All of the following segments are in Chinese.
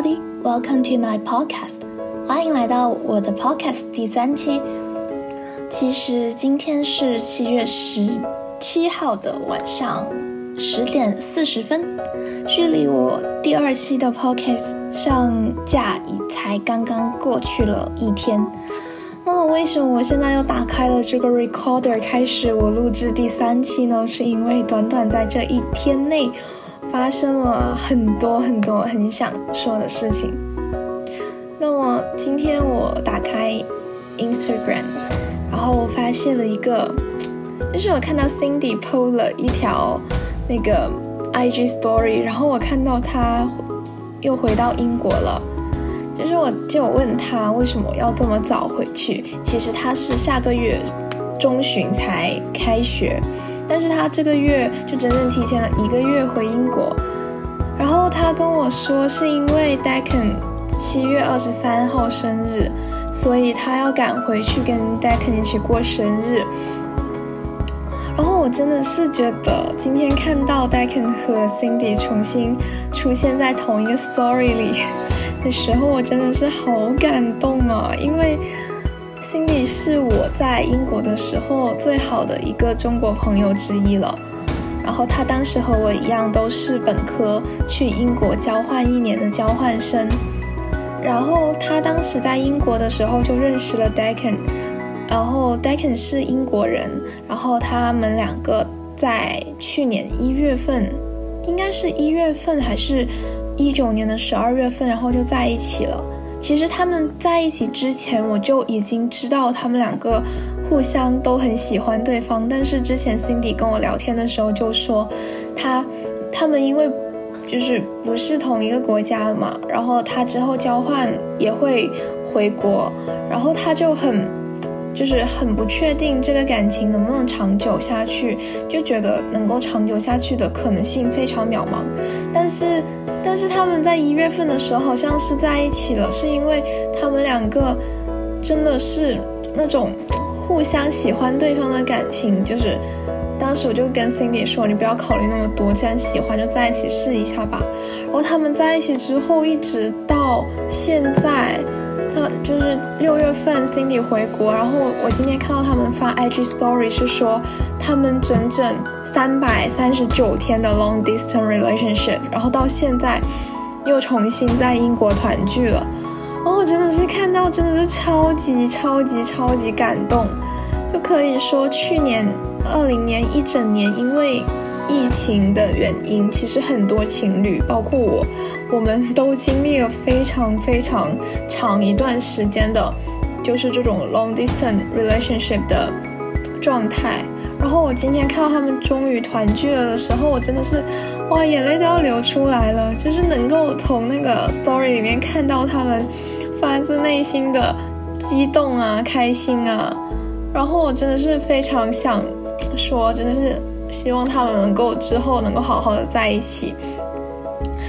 everybody, welcome to my podcast. 欢迎来到我的 podcast 第三期。其实今天是七月十七号的晚上十点四十分，距离我第二期的 podcast 上架已才刚刚过去了一天。那么为什么我现在又打开了这个 recorder 开始我录制第三期呢？是因为短短在这一天内。发生了很多很多很想说的事情。那么今天我打开 Instagram，然后我发现了一个，就是我看到 Cindy PO 了一条那个 IG Story，然后我看到他又回到英国了。就是我就问他为什么要这么早回去，其实他是下个月中旬才开学。但是他这个月就整整提前了一个月回英国，然后他跟我说是因为 Deacon 七月二十三号生日，所以他要赶回去跟 Deacon 一起过生日。然后我真的是觉得今天看到 Deacon 和 Cindy 重新出现在同一个 story 里 的时候，我真的是好感动啊，因为。Cindy 是我在英国的时候最好的一个中国朋友之一了，然后他当时和我一样都是本科去英国交换一年的交换生，然后他当时在英国的时候就认识了 Deccan，然后 Deccan 是英国人，然后他们两个在去年一月份，应该是一月份还是一九年的十二月份，然后就在一起了。其实他们在一起之前，我就已经知道他们两个互相都很喜欢对方。但是之前 Cindy 跟我聊天的时候就说，他他们因为就是不是同一个国家的嘛，然后他之后交换也会回国，然后他就很。就是很不确定这个感情能不能长久下去，就觉得能够长久下去的可能性非常渺茫。但是，但是他们在一月份的时候好像是在一起了，是因为他们两个真的是那种互相喜欢对方的感情。就是当时我就跟 Cindy 说：“你不要考虑那么多，既然喜欢就在一起试一下吧。”然后他们在一起之后，一直到现在。他就是六月份，Cindy 回国，然后我今天看到他们发 IG Story 是说他们整整三百三十九天的 long distance relationship，然后到现在又重新在英国团聚了，哦真的是看到真的是超级超级超级感动，就可以说去年二零年一整年因为。疫情的原因，其实很多情侣，包括我，我们都经历了非常非常长一段时间的，就是这种 long distance relationship 的状态。然后我今天看到他们终于团聚了的时候，我真的是，哇，眼泪都要流出来了。就是能够从那个 story 里面看到他们发自内心的激动啊、开心啊。然后我真的是非常想说，真的是。希望他们能够之后能够好好的在一起，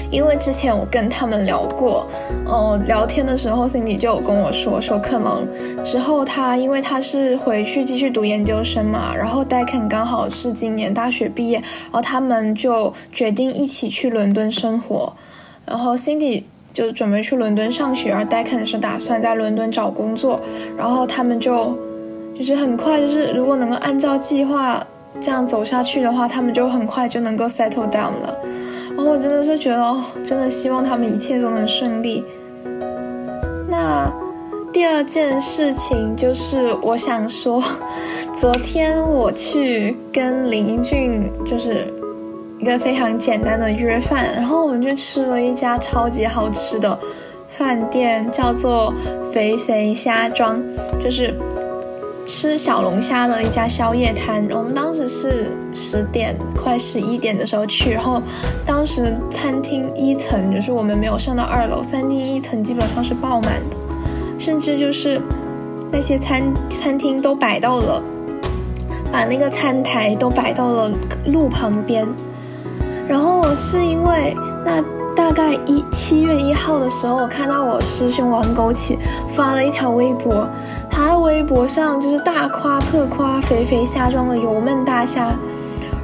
因为之前我跟他们聊过，嗯，聊天的时候，Cindy 就有跟我说，说可能之后他因为他是回去继续读研究生嘛，然后 Deccan 刚好是今年大学毕业，然后他们就决定一起去伦敦生活，然后 Cindy 就准备去伦敦上学，而 Deccan 是打算在伦敦找工作，然后他们就就是很快，就是如果能够按照计划。这样走下去的话，他们就很快就能够 settle down 了。然后我真的是觉得，真的希望他们一切都能顺利。那第二件事情就是，我想说，昨天我去跟林英俊，就是一个非常简单的约饭，然后我们就吃了一家超级好吃的饭店，叫做肥肥虾庄，就是。吃小龙虾的一家宵夜摊，我们当时是十点快十一点的时候去，然后当时餐厅一层就是我们没有上到二楼，餐厅一层基本上是爆满的，甚至就是那些餐餐厅都摆到了，把那个餐台都摆到了路旁边，然后我是因为那。大概一七月一号的时候，我看到我师兄王枸杞发了一条微博，他在微博上就是大夸特夸肥肥虾庄的油焖大虾，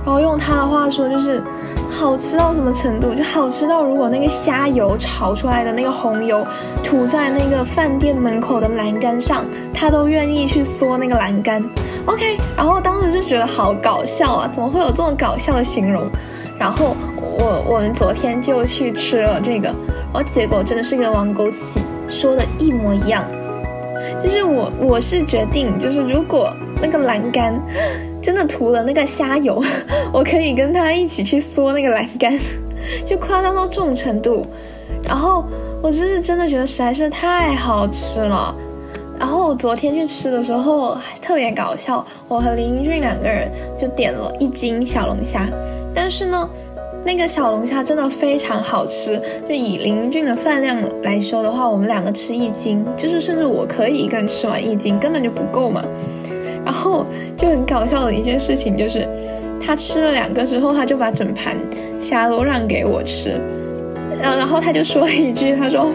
然后用他的话说就是好吃到什么程度，就好吃到如果那个虾油炒出来的那个红油涂在那个饭店门口的栏杆上，他都愿意去嗦那个栏杆。OK，然后当时就觉得好搞笑啊，怎么会有这么搞笑的形容？然后我我们昨天就去吃了这个，然后结果真的是跟王枸杞说的一模一样。就是我我是决定，就是如果那个栏杆真的涂了那个虾油，我可以跟他一起去嗦那个栏杆，就夸张到这种程度。然后我就是真的觉得实在是太好吃了。然后我昨天去吃的时候特别搞笑，我和林俊两个人就点了一斤小龙虾，但是呢。那个小龙虾真的非常好吃，就以林俊的饭量来说的话，我们两个吃一斤，就是甚至我可以一个人吃完一斤，根本就不够嘛。然后就很搞笑的一件事情就是，他吃了两个之后，他就把整盘虾都让给我吃，然然后他就说了一句，他说，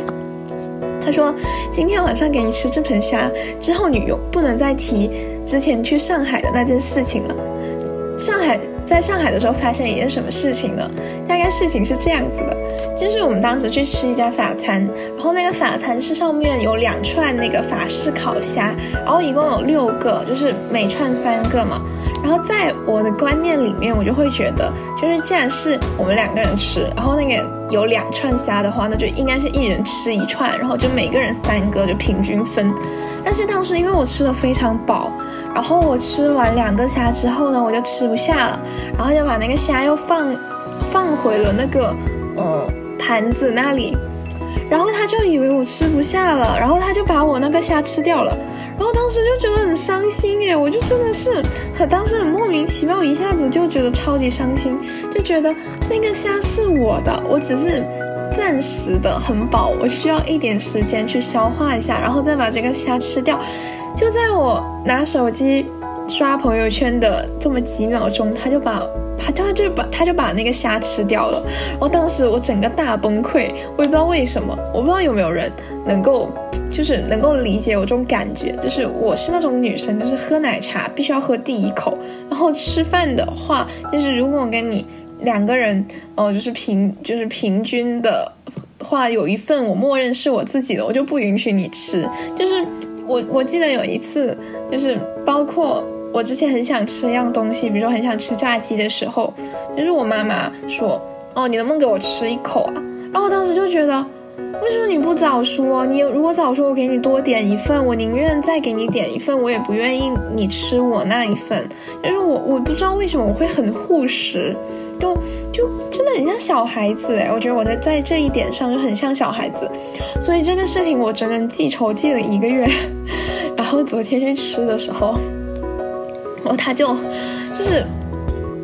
他说今天晚上给你吃这盆虾之后，你又不能再提之前去上海的那件事情了。上海在上海的时候发生了一件什么事情呢？大概事情是这样子的，就是我们当时去吃一家法餐，然后那个法餐是上面有两串那个法式烤虾，然后一共有六个，就是每串三个嘛。然后在我的观念里面，我就会觉得，就是既然是我们两个人吃，然后那个有两串虾的话，那就应该是一人吃一串，然后就每个人三个，就平均分。但是当时因为我吃的非常饱。然后我吃完两个虾之后呢，我就吃不下了，然后就把那个虾又放放回了那个呃盘子那里，然后他就以为我吃不下了，然后他就把我那个虾吃掉了，然后当时就觉得很伤心诶，我就真的是很当时很莫名其妙，一下子就觉得超级伤心，就觉得那个虾是我的，我只是暂时的很饱，我需要一点时间去消化一下，然后再把这个虾吃掉。就在我拿手机刷朋友圈的这么几秒钟，他就把他他就把他就把那个虾吃掉了。然后当时我整个大崩溃，我也不知道为什么，我不知道有没有人能够就是能够理解我这种感觉。就是我是那种女生，就是喝奶茶必须要喝第一口，然后吃饭的话，就是如果我跟你两个人哦，就是平就是平均的话，有一份我默认是我自己的，我就不允许你吃，就是。我我记得有一次，就是包括我之前很想吃一样东西，比如说很想吃炸鸡的时候，就是我妈妈说：“哦，你能不能给我吃一口啊？”然后我当时就觉得。为什么你不早说？你如果早说，我给你多点一份，我宁愿再给你点一份，我也不愿意你吃我那一份。就是我，我不知道为什么我会很护食，就就真的很像小孩子哎。我觉得我在在这一点上就很像小孩子，所以这个事情我整整记仇记了一个月。然后昨天去吃的时候，然后他就就是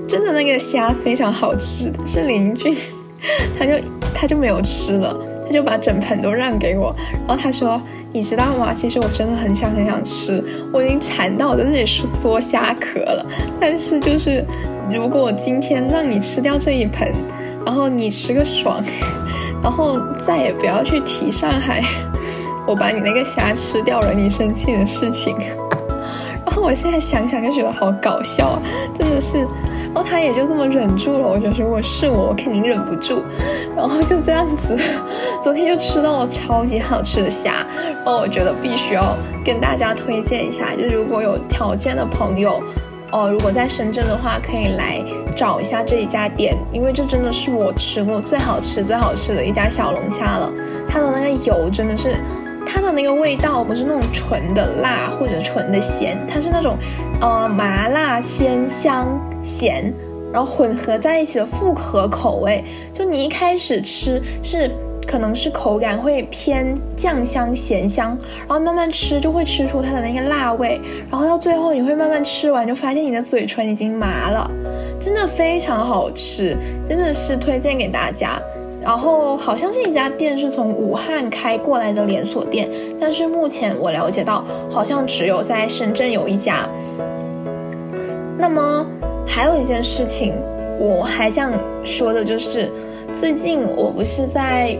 真的那个虾非常好吃，是林俊，他就他就没有吃了。他就把整盆都让给我，然后他说：“你知道吗？其实我真的很想很想吃，我已经馋到我在这里嗦虾壳了。但是就是，如果今天让你吃掉这一盆，然后你吃个爽，然后再也不要去提上海，我把你那个虾吃掉了，你生气的事情。然后我现在想想就觉得好搞笑啊，真的是。”然后他也就这么忍住了，我觉得如果是我，我肯定忍不住。然后就这样子，昨天就吃到了超级好吃的虾。然后我觉得必须要跟大家推荐一下，就如果有条件的朋友，哦，如果在深圳的话，可以来找一下这一家店，因为这真的是我吃过最好吃、最好吃的一家小龙虾了。它的那个油真的是。它的那个味道不是那种纯的辣或者纯的咸，它是那种，呃，麻辣鲜香咸，然后混合在一起的复合口味。就你一开始吃是可能是口感会偏酱香咸香，然后慢慢吃就会吃出它的那个辣味，然后到最后你会慢慢吃完就发现你的嘴唇已经麻了，真的非常好吃，真的是推荐给大家。然后好像这一家店是从武汉开过来的连锁店，但是目前我了解到，好像只有在深圳有一家。那么还有一件事情，我还想说的就是，最近我不是在，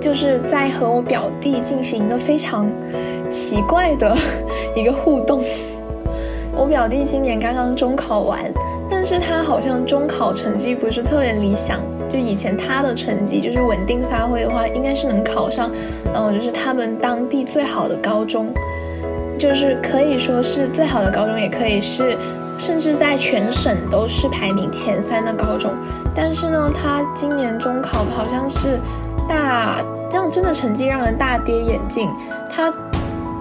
就是在和我表弟进行一个非常奇怪的一个互动，我表弟今年刚刚中考完，但是他好像中考成绩不是特别理想。就以前他的成绩就是稳定发挥的话，应该是能考上，嗯，就是他们当地最好的高中，就是可以说是最好的高中，也可以是，甚至在全省都是排名前三的高中。但是呢，他今年中考好像是大让真的成绩让人大跌眼镜。他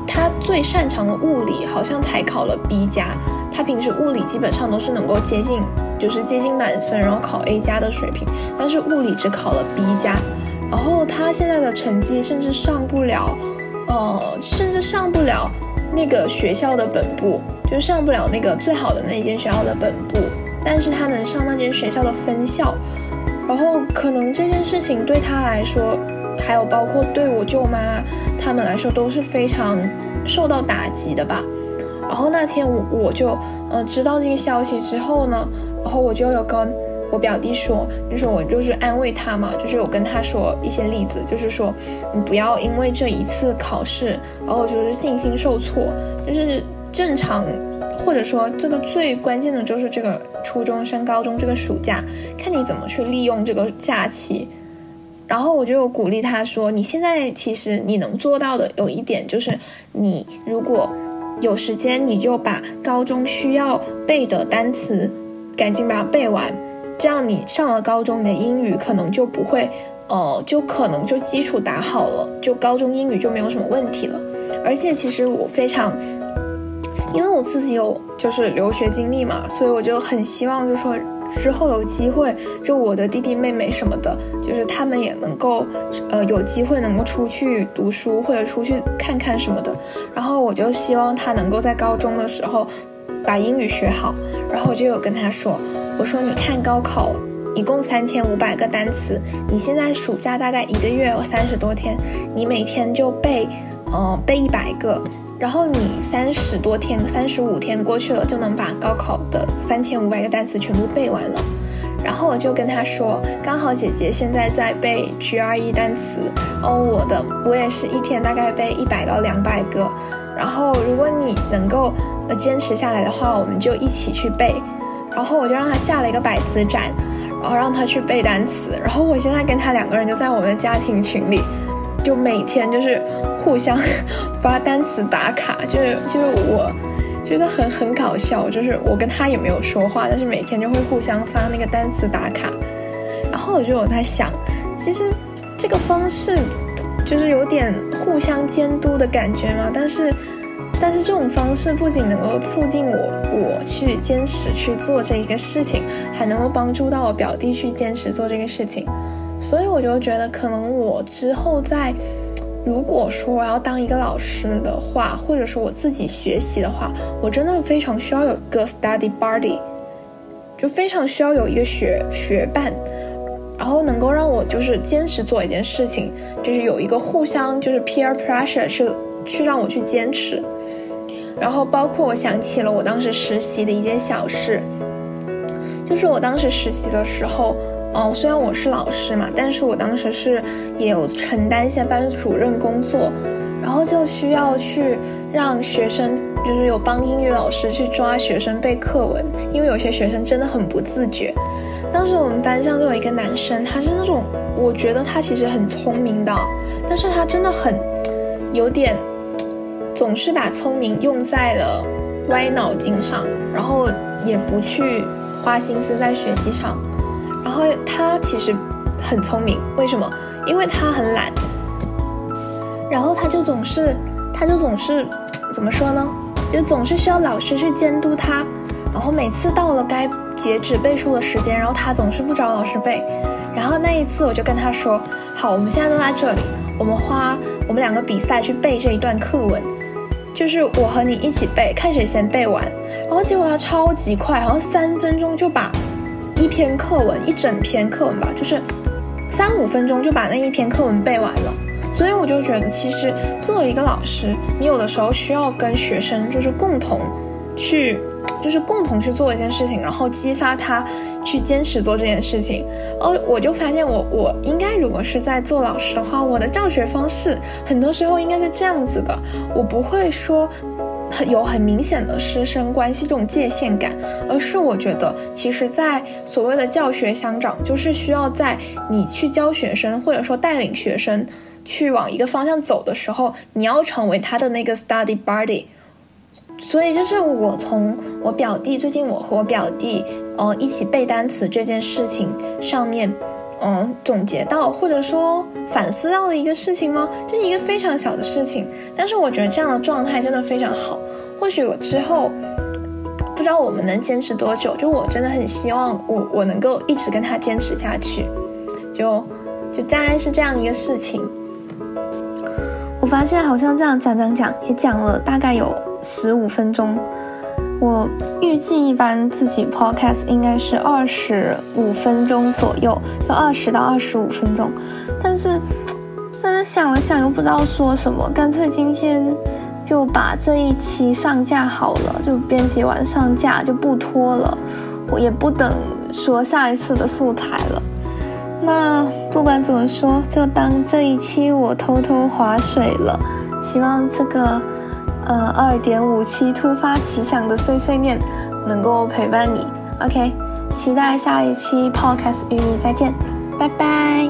他最擅长的物理好像才考了 B 加，他平时物理基本上都是能够接近。就是接近满分，然后考 A 加的水平，但是物理只考了 B 加，然后他现在的成绩甚至上不了，呃，甚至上不了那个学校的本部，就上不了那个最好的那间学校的本部，但是他能上那间学校的分校，然后可能这件事情对他来说，还有包括对我舅妈他们来说都是非常受到打击的吧。然后那天我我就呃知道这个消息之后呢。然后我就有跟我表弟说，就是我就是安慰他嘛，就是有跟他说一些例子，就是说你不要因为这一次考试，然后就是信心受挫，就是正常，或者说这个最关键的就是这个初中升高中这个暑假，看你怎么去利用这个假期。然后我就有鼓励他说，你现在其实你能做到的有一点就是，你如果有时间，你就把高中需要背的单词。赶紧把它背完，这样你上了高中，你的英语可能就不会，呃，就可能就基础打好了，就高中英语就没有什么问题了。而且其实我非常，因为我自己有就是留学经历嘛，所以我就很希望，就说之后有机会，就我的弟弟妹妹什么的，就是他们也能够，呃，有机会能够出去读书或者出去看看什么的。然后我就希望他能够在高中的时候。把英语学好，然后我就有跟他说：“我说你看高考一共三千五百个单词，你现在暑假大概一个月有三十多天，你每天就背，呃，背一百个，然后你三十多天、三十五天过去了，就能把高考的三千五百个单词全部背完了。”然后我就跟他说：“刚好姐姐现在在背 GRE 单词，哦，我的我也是一天大概背一百到两百个。”然后，如果你能够呃坚持下来的话，我们就一起去背。然后我就让他下了一个百词斩，然后让他去背单词。然后我现在跟他两个人就在我们的家庭群里，就每天就是互相 发单词打卡，就是就是我觉得很很搞笑，就是我跟他也没有说话，但是每天就会互相发那个单词打卡。然后我就我在想，其实这个方式。就是有点互相监督的感觉嘛，但是，但是这种方式不仅能够促进我我去坚持去做这一个事情，还能够帮助到我表弟去坚持做这个事情，所以我就觉得，可能我之后在，如果说我要当一个老师的话，或者说我自己学习的话，我真的非常需要有一个 study buddy，就非常需要有一个学学伴。然后能够让我就是坚持做一件事情，就是有一个互相就是 peer pressure 去去让我去坚持。然后包括我想起了我当时实习的一件小事，就是我当时实习的时候，哦，虽然我是老师嘛，但是我当时是也有承担一些班主任工作，然后就需要去让学生，就是有帮英语老师去抓学生背课文，因为有些学生真的很不自觉。当时我们班上就有一个男生，他是那种，我觉得他其实很聪明的，但是他真的很有点，总是把聪明用在了歪脑筋上，然后也不去花心思在学习上。然后他其实很聪明，为什么？因为他很懒，然后他就总是，他就总是怎么说呢？就总是需要老师去监督他。然后每次到了该截止背书的时间，然后他总是不找老师背。然后那一次我就跟他说：“好，我们现在都在这里，我们花我们两个比赛去背这一段课文，就是我和你一起背，看谁先背完。”然后结果他超级快，好像三分钟就把一篇课文一整篇课文吧，就是三五分钟就把那一篇课文背完了。所以我就觉得，其实作为一个老师，你有的时候需要跟学生就是共同去。就是共同去做一件事情，然后激发他去坚持做这件事情。哦，我就发现我我应该如果是在做老师的话，我的教学方式很多时候应该是这样子的。我不会说很有很明显的师生关系这种界限感，而是我觉得，其实，在所谓的教学相长，就是需要在你去教学生或者说带领学生去往一个方向走的时候，你要成为他的那个 study buddy。所以，就是我从我表弟最近我和我表弟呃一起背单词这件事情上面。嗯，总结到或者说反思到的一个事情吗？就是一个非常小的事情，但是我觉得这样的状态真的非常好。或许我之后不知道我们能坚持多久，就我真的很希望我我能够一直跟他坚持下去。就就大概是这样一个事情。我发现好像这样讲讲讲也讲了大概有十五分钟。我预计一般自己 podcast 应该是二十五分钟左右，就二十到二十五分钟。但是，但是想了想又不知道说什么，干脆今天就把这一期上架好了，就编辑完上架就不拖了，我也不等说下一次的素材了。那不管怎么说，就当这一期我偷偷划水了。希望这个。呃，二点五期突发奇想的碎碎念，能够陪伴你。OK，期待下一期 Podcast 与你再见，拜拜。